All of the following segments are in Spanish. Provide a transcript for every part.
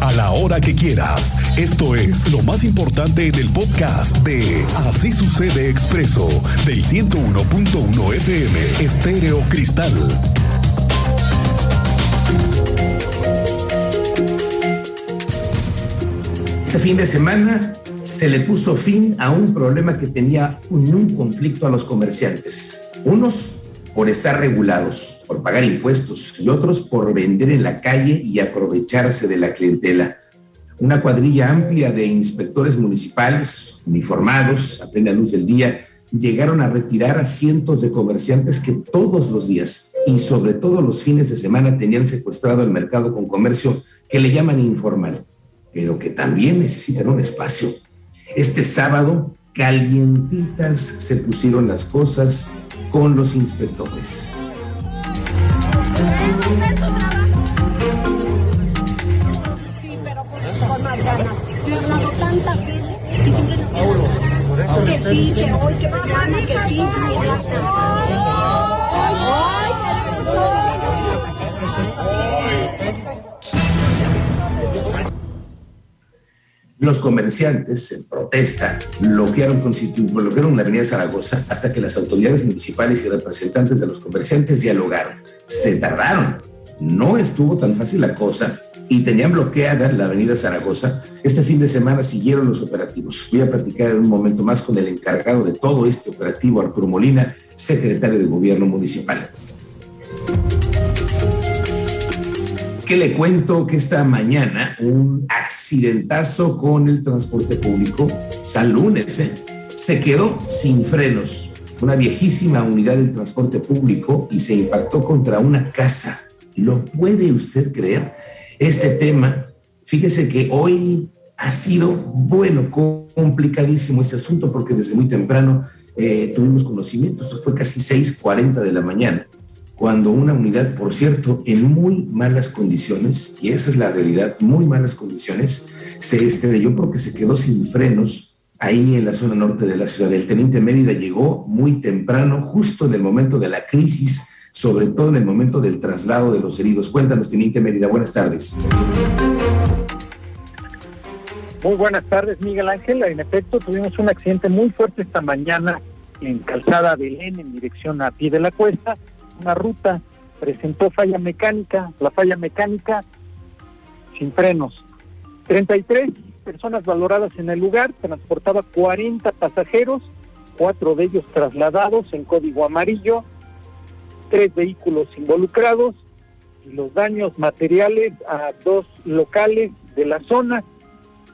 a la hora que quieras. Esto es lo más importante en el podcast de Así sucede expreso del 101.1 FM Estéreo Cristal. Este fin de semana se le puso fin a un problema que tenía un, un conflicto a los comerciantes. Unos por estar regulados, por pagar impuestos y otros por vender en la calle y aprovecharse de la clientela. Una cuadrilla amplia de inspectores municipales, uniformados, a plena luz del día, llegaron a retirar a cientos de comerciantes que todos los días y sobre todo los fines de semana tenían secuestrado el mercado con comercio que le llaman informal, pero que también necesitan un espacio. Este sábado, calientitas se pusieron las cosas con los inspectores. Los comerciantes, protesta, bloquearon, bloquearon la avenida Zaragoza hasta que las autoridades municipales y representantes de los comerciantes dialogaron. Se tardaron. No estuvo tan fácil la cosa y tenían bloqueada la avenida Zaragoza. Este fin de semana siguieron los operativos. Voy a platicar en un momento más con el encargado de todo este operativo, Arturo Molina, secretario de Gobierno Municipal. Que le cuento que esta mañana un accidentazo con el transporte público, sal lunes, ¿eh? se quedó sin frenos. Una viejísima unidad del transporte público y se impactó contra una casa. ¿Lo puede usted creer? Este tema, fíjese que hoy ha sido, bueno, complicadísimo este asunto porque desde muy temprano eh, tuvimos conocimiento, esto fue casi 6.40 de la mañana cuando una unidad, por cierto, en muy malas condiciones, y esa es la realidad, muy malas condiciones, se estrelló porque se quedó sin frenos ahí en la zona norte de la ciudad. El teniente Mérida llegó muy temprano, justo en el momento de la crisis, sobre todo en el momento del traslado de los heridos. Cuéntanos, teniente Mérida, buenas tardes. Muy buenas tardes, Miguel Ángel. En efecto, tuvimos un accidente muy fuerte esta mañana en Calzada Belén, en dirección a pie de la cuesta una ruta, presentó falla mecánica, la falla mecánica sin frenos. 33 personas valoradas en el lugar, transportaba 40 pasajeros, cuatro de ellos trasladados en código amarillo, tres vehículos involucrados y los daños materiales a dos locales de la zona.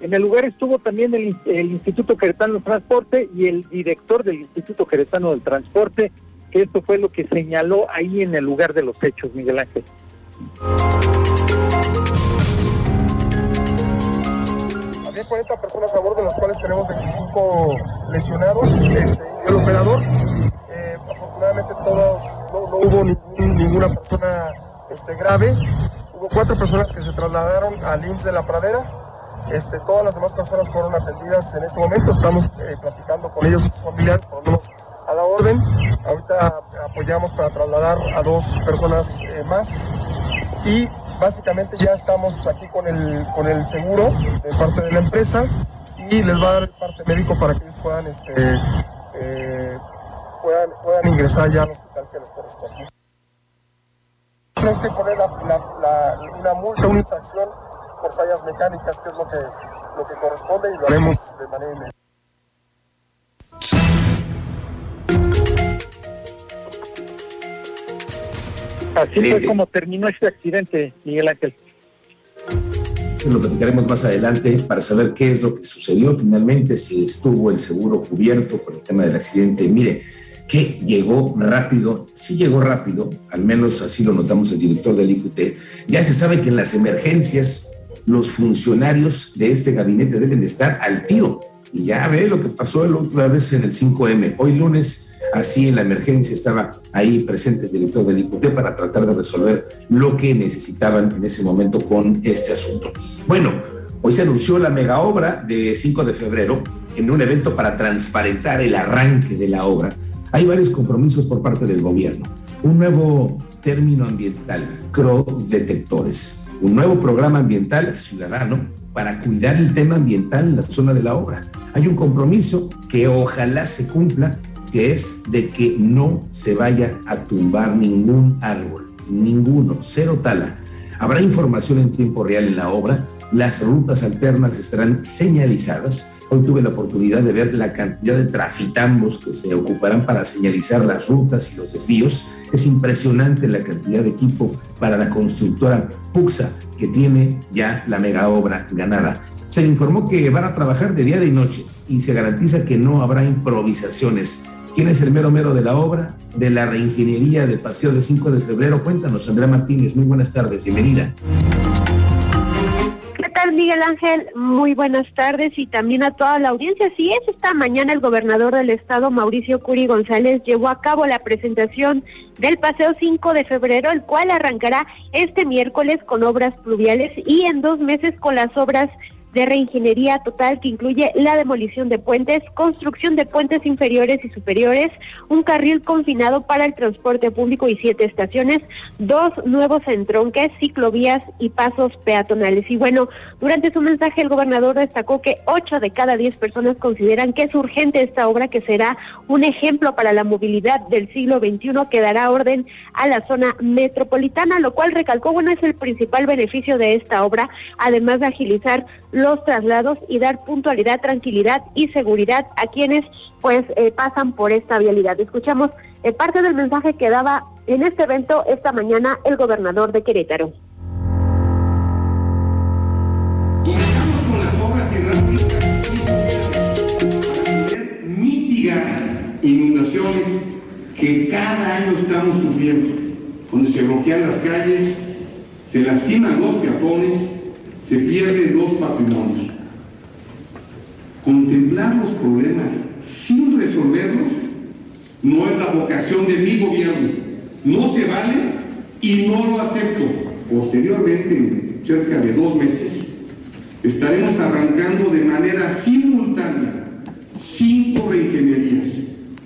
En el lugar estuvo también el, el Instituto Queretano del Transporte y el director del Instituto Queretano del Transporte, que esto fue lo que señaló ahí en el lugar de los hechos, Miguel Ángel. Había 40 personas a bordo, de las cuales tenemos 25 lesionados. Este, el operador, eh, afortunadamente todos, no, hubo ninguna persona este, grave. Hubo cuatro personas que se trasladaron al IMSS de la pradera. Este, todas las demás personas fueron atendidas en este momento. Estamos eh, platicando con ellos, sus familiares, por a la orden. Ahorita apoyamos para trasladar a dos personas eh, más y básicamente ya estamos aquí con el, con el seguro de parte de la empresa y les va a dar el parte médico para que ellos puedan, este, eh, puedan, puedan ingresar ya al hospital que les corresponde. Tenemos que poner una multa, una infracción por fallas mecánicas, que es lo que, lo que corresponde y lo haremos de manera inmediata. Así fue como terminó este accidente, Miguel Ángel. Lo platicaremos más adelante para saber qué es lo que sucedió finalmente, si estuvo el seguro cubierto por el tema del accidente. Mire, que llegó rápido, sí llegó rápido, al menos así lo notamos el director del IQT. Ya se sabe que en las emergencias los funcionarios de este gabinete deben de estar al tiro. Y ya ve lo que pasó la otra vez en el 5M. Hoy lunes Así en la emergencia estaba ahí presente el director del IPUT para tratar de resolver lo que necesitaban en ese momento con este asunto. Bueno, hoy se anunció la mega obra de 5 de febrero en un evento para transparentar el arranque de la obra. Hay varios compromisos por parte del gobierno. Un nuevo término ambiental, CRO detectores. un nuevo programa ambiental ciudadano para cuidar el tema ambiental en la zona de la obra. Hay un compromiso que ojalá se cumpla, que es de que no se vaya a tumbar ningún árbol, ninguno, cero tala. Habrá información en tiempo real en la obra, las rutas alternas estarán señalizadas. Hoy tuve la oportunidad de ver la cantidad de trafitambos que se ocuparán para señalizar las rutas y los desvíos. Es impresionante la cantidad de equipo para la constructora Puxa, que tiene ya la mega obra ganada. Se informó que van a trabajar de día y noche y se garantiza que no habrá improvisaciones. ¿Quién es el mero mero de la obra? De la reingeniería del Paseo de 5 de Febrero. Cuéntanos, Andrea Martínez. Muy buenas tardes. Bienvenida. ¿Qué tal, Miguel Ángel? Muy buenas tardes y también a toda la audiencia. Sí es, esta mañana el gobernador del estado, Mauricio Curi González, llevó a cabo la presentación del Paseo 5 de febrero, el cual arrancará este miércoles con obras pluviales y en dos meses con las obras de reingeniería total que incluye la demolición de puentes, construcción de puentes inferiores y superiores, un carril confinado para el transporte público y siete estaciones, dos nuevos entronques, ciclovías y pasos peatonales. Y bueno, durante su mensaje el gobernador destacó que ocho de cada diez personas consideran que es urgente esta obra que será un ejemplo para la movilidad del siglo XXI que dará orden a la zona metropolitana, lo cual recalcó, bueno, es el principal beneficio de esta obra, además de agilizar los traslados y dar puntualidad, tranquilidad y seguridad a quienes pues eh, pasan por esta vialidad. Escuchamos eh, parte del mensaje que daba en este evento esta mañana el gobernador de Querétaro. mitigar inundaciones que cada año estamos sufriendo, donde se bloquean las calles, se lastiman los peatones, se pierden dos patrimonios. Contemplar los problemas sin resolverlos no es la vocación de mi gobierno. No se vale y no lo acepto. Posteriormente, en cerca de dos meses, estaremos arrancando de manera simultánea cinco reingenierías,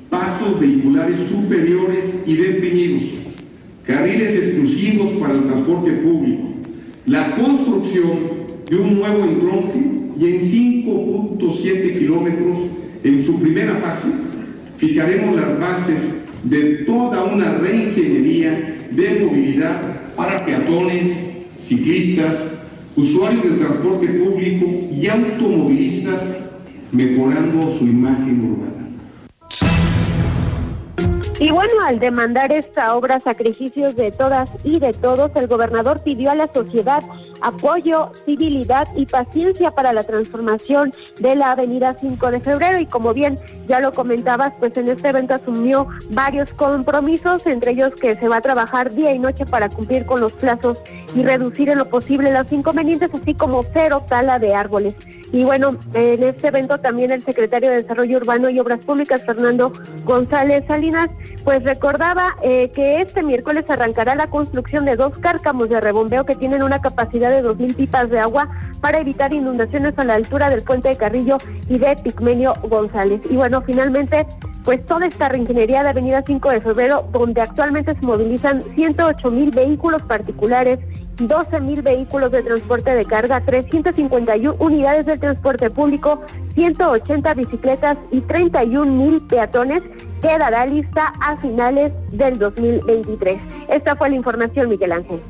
pasos vehiculares superiores y deprimidos, carriles exclusivos para el transporte público, la construcción de un nuevo entronque y en 5.7 kilómetros en su primera fase fijaremos las bases de toda una reingeniería de movilidad para peatones, ciclistas, usuarios del transporte público y automovilistas, mejorando su imagen urbana. Y bueno, al demandar esta obra sacrificios de todas y de todos, el gobernador pidió a la sociedad apoyo, civilidad y paciencia para la transformación de la avenida 5 de febrero. Y como bien ya lo comentabas, pues en este evento asumió varios compromisos, entre ellos que se va a trabajar día y noche para cumplir con los plazos y reducir en lo posible los inconvenientes, así como cero tala de árboles. Y bueno, en este evento también el secretario de Desarrollo Urbano y Obras Públicas, Fernando González Salinas, pues recordaba eh, que este miércoles arrancará la construcción de dos cárcamos de rebombeo que tienen una capacidad de 2.000 pipas de agua para evitar inundaciones a la altura del puente de Carrillo y de Pigmenio González. Y bueno, finalmente, pues toda esta reingeniería de Avenida 5 de Febrero, donde actualmente se movilizan 108 mil vehículos particulares 12 mil vehículos de transporte de carga, 351 unidades de transporte público, 180 bicicletas y 31 mil peatones quedará lista a finales del 2023. Esta fue la información, Miguel Ángel.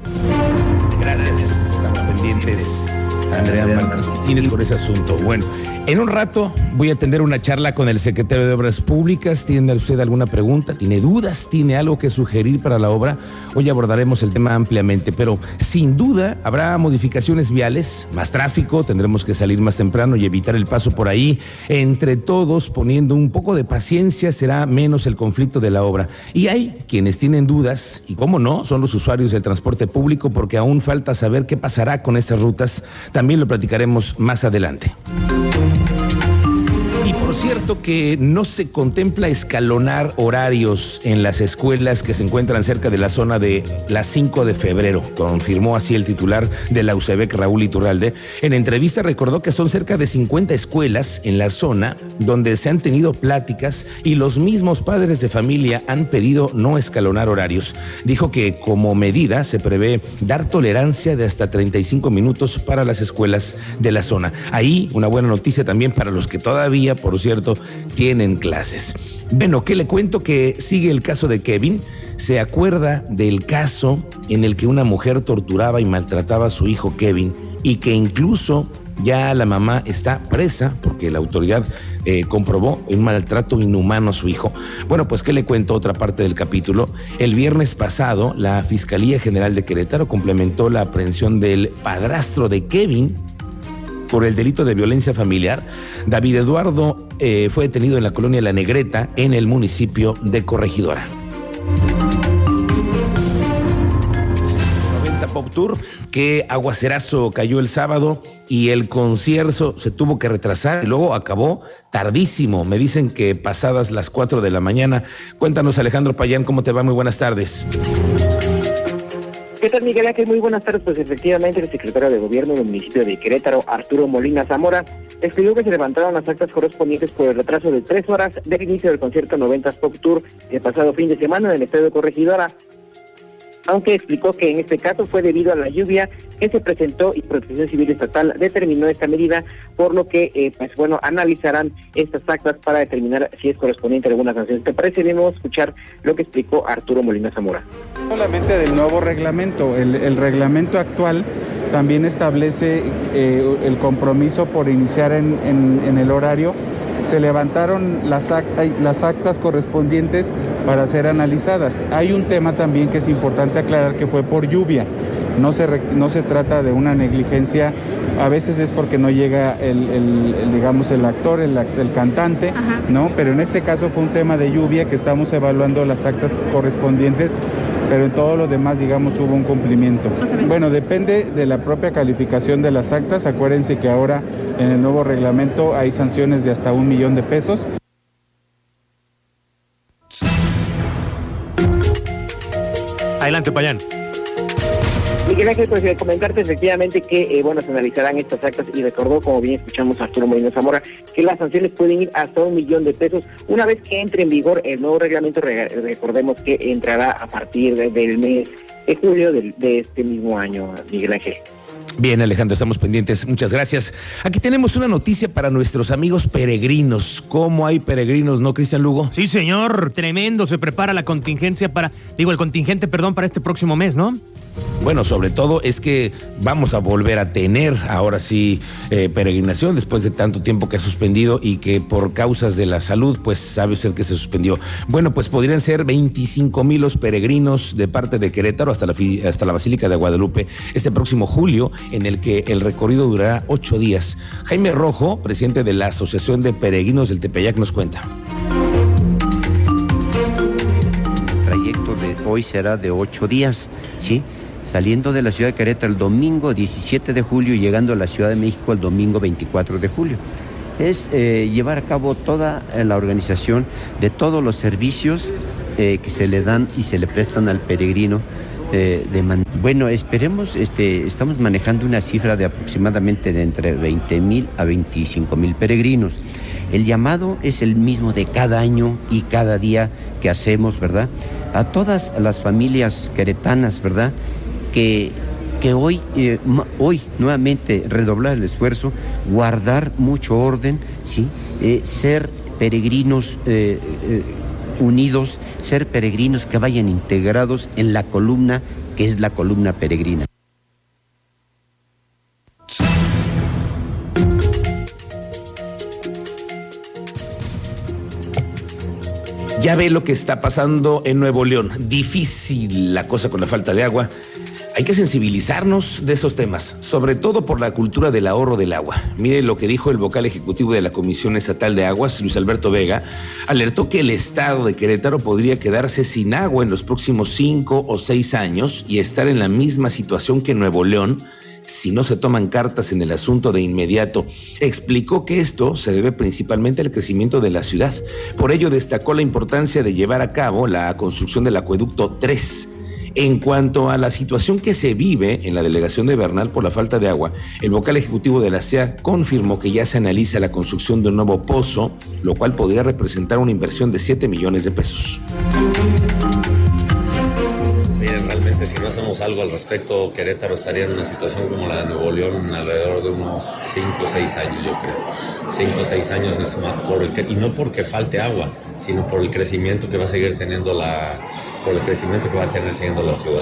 Gracias. Estamos pendientes, Andrea Martínez, por ese asunto. Bueno. En un rato voy a atender una charla con el secretario de Obras Públicas. ¿Tiene usted alguna pregunta? ¿Tiene dudas? ¿Tiene algo que sugerir para la obra? Hoy abordaremos el tema ampliamente, pero sin duda habrá modificaciones viales, más tráfico, tendremos que salir más temprano y evitar el paso por ahí. Entre todos, poniendo un poco de paciencia, será menos el conflicto de la obra. Y hay quienes tienen dudas, y cómo no, son los usuarios del transporte público, porque aún falta saber qué pasará con estas rutas. También lo platicaremos más adelante. Y por cierto que no se contempla escalonar horarios en las escuelas que se encuentran cerca de la zona de las 5 de febrero, confirmó así el titular de la UCEBEC, Raúl Iturralde. En entrevista recordó que son cerca de 50 escuelas en la zona donde se han tenido pláticas y los mismos padres de familia han pedido no escalonar horarios. Dijo que como medida se prevé dar tolerancia de hasta 35 minutos para las escuelas de la zona. Ahí una buena noticia también para los que todavía por cierto, tienen clases. Bueno, ¿qué le cuento? Que sigue el caso de Kevin. Se acuerda del caso en el que una mujer torturaba y maltrataba a su hijo Kevin y que incluso ya la mamá está presa porque la autoridad eh, comprobó un maltrato inhumano a su hijo. Bueno, pues ¿qué le cuento otra parte del capítulo? El viernes pasado, la Fiscalía General de Querétaro complementó la aprehensión del padrastro de Kevin, por el delito de violencia familiar. David Eduardo eh, fue detenido en la colonia La Negreta, en el municipio de Corregidora. 90 Pop Tour, qué aguacerazo cayó el sábado y el concierto se tuvo que retrasar luego acabó tardísimo. Me dicen que pasadas las 4 de la mañana. Cuéntanos, Alejandro Payán, ¿cómo te va? Muy buenas tardes. ¿Qué tal, Miguel Ángel? Muy buenas tardes. Pues efectivamente, el secretario de Gobierno del municipio de Querétaro, Arturo Molina Zamora, escribió que se levantaron las actas correspondientes por el retraso de tres horas del inicio del concierto 90 Pop Tour el pasado fin de semana en el Estadio Corregidora aunque explicó que en este caso fue debido a la lluvia que se presentó y Protección Civil Estatal determinó esta medida, por lo que, eh, pues bueno, analizarán estas actas para determinar si es correspondiente a alguna sanción. ¿Te parece bien? Vamos a escuchar lo que explicó Arturo Molina Zamora. Solamente del nuevo reglamento, el, reglamento actual también establece eh, el compromiso por iniciar en, en el horario se levantaron las, las actas correspondientes para ser analizadas. Hay un tema también que es importante aclarar que fue por lluvia. No se, no se trata de una negligencia, a veces es porque no llega el, digamos, el actor, el, el cantante, ¿no? Pero en este caso fue un tema de lluvia que estamos evaluando las actas correspondientes pero en todo lo demás, digamos, hubo un cumplimiento. Bueno, depende de la propia calificación de las actas. Acuérdense que ahora en el nuevo reglamento hay sanciones de hasta un millón de pesos. Adelante, Payán. Miguel Ángel, pues eh, comentarte efectivamente que, eh, bueno, se analizarán estas actas y recordó, como bien escuchamos a Arturo Molina Zamora, que las sanciones pueden ir hasta un millón de pesos una vez que entre en vigor el nuevo reglamento, recordemos que entrará a partir del mes de julio de, de este mismo año, Miguel Ángel. Bien, Alejandro, estamos pendientes. Muchas gracias. Aquí tenemos una noticia para nuestros amigos peregrinos. ¿Cómo hay peregrinos, no, Cristian Lugo? Sí, señor, tremendo. Se prepara la contingencia para, digo, el contingente, perdón, para este próximo mes, ¿no? Bueno, sobre todo es que vamos a volver a tener ahora sí eh, peregrinación después de tanto tiempo que ha suspendido y que por causas de la salud, pues sabe usted que se suspendió. Bueno, pues podrían ser 25 mil los peregrinos de parte de Querétaro hasta la, hasta la Basílica de Guadalupe este próximo julio, en el que el recorrido durará ocho días. Jaime Rojo, presidente de la Asociación de Peregrinos del Tepeyac, nos cuenta. El trayecto de hoy será de ocho días, ¿sí? Saliendo de la ciudad de Querétaro el domingo 17 de julio y llegando a la Ciudad de México el domingo 24 de julio. Es eh, llevar a cabo toda eh, la organización de todos los servicios eh, que se le dan y se le prestan al peregrino. de bueno, esperemos, este, estamos manejando una cifra de aproximadamente de entre 20 mil a 25 mil peregrinos. El llamado es el mismo de cada año y cada día que hacemos, ¿verdad? A todas las familias queretanas, ¿verdad? Que, que hoy, eh, hoy nuevamente redoblar el esfuerzo, guardar mucho orden, ¿sí? Eh, ser peregrinos eh, unidos, ser peregrinos que vayan integrados en la columna que es la columna peregrina. Ya ve lo que está pasando en Nuevo León. Difícil la cosa con la falta de agua. Hay que sensibilizarnos de esos temas, sobre todo por la cultura del ahorro del agua. Mire lo que dijo el vocal ejecutivo de la Comisión Estatal de Aguas, Luis Alberto Vega, alertó que el estado de Querétaro podría quedarse sin agua en los próximos cinco o seis años y estar en la misma situación que Nuevo León si no se toman cartas en el asunto de inmediato. Explicó que esto se debe principalmente al crecimiento de la ciudad. Por ello destacó la importancia de llevar a cabo la construcción del acueducto 3 en cuanto a la situación que se vive en la delegación de Bernal por la falta de agua, el vocal ejecutivo de la CEA confirmó que ya se analiza la construcción de un nuevo pozo, lo cual podría representar una inversión de 7 millones de pesos. Miren, realmente si no hacemos algo al respecto, Querétaro estaría en una situación como la de Nuevo León alrededor de unos 5 o 6 años, yo creo. 5 o 6 años es más y no porque falte agua, sino por el crecimiento que va a seguir teniendo la, por el crecimiento que va a tener siguiendo la ciudad.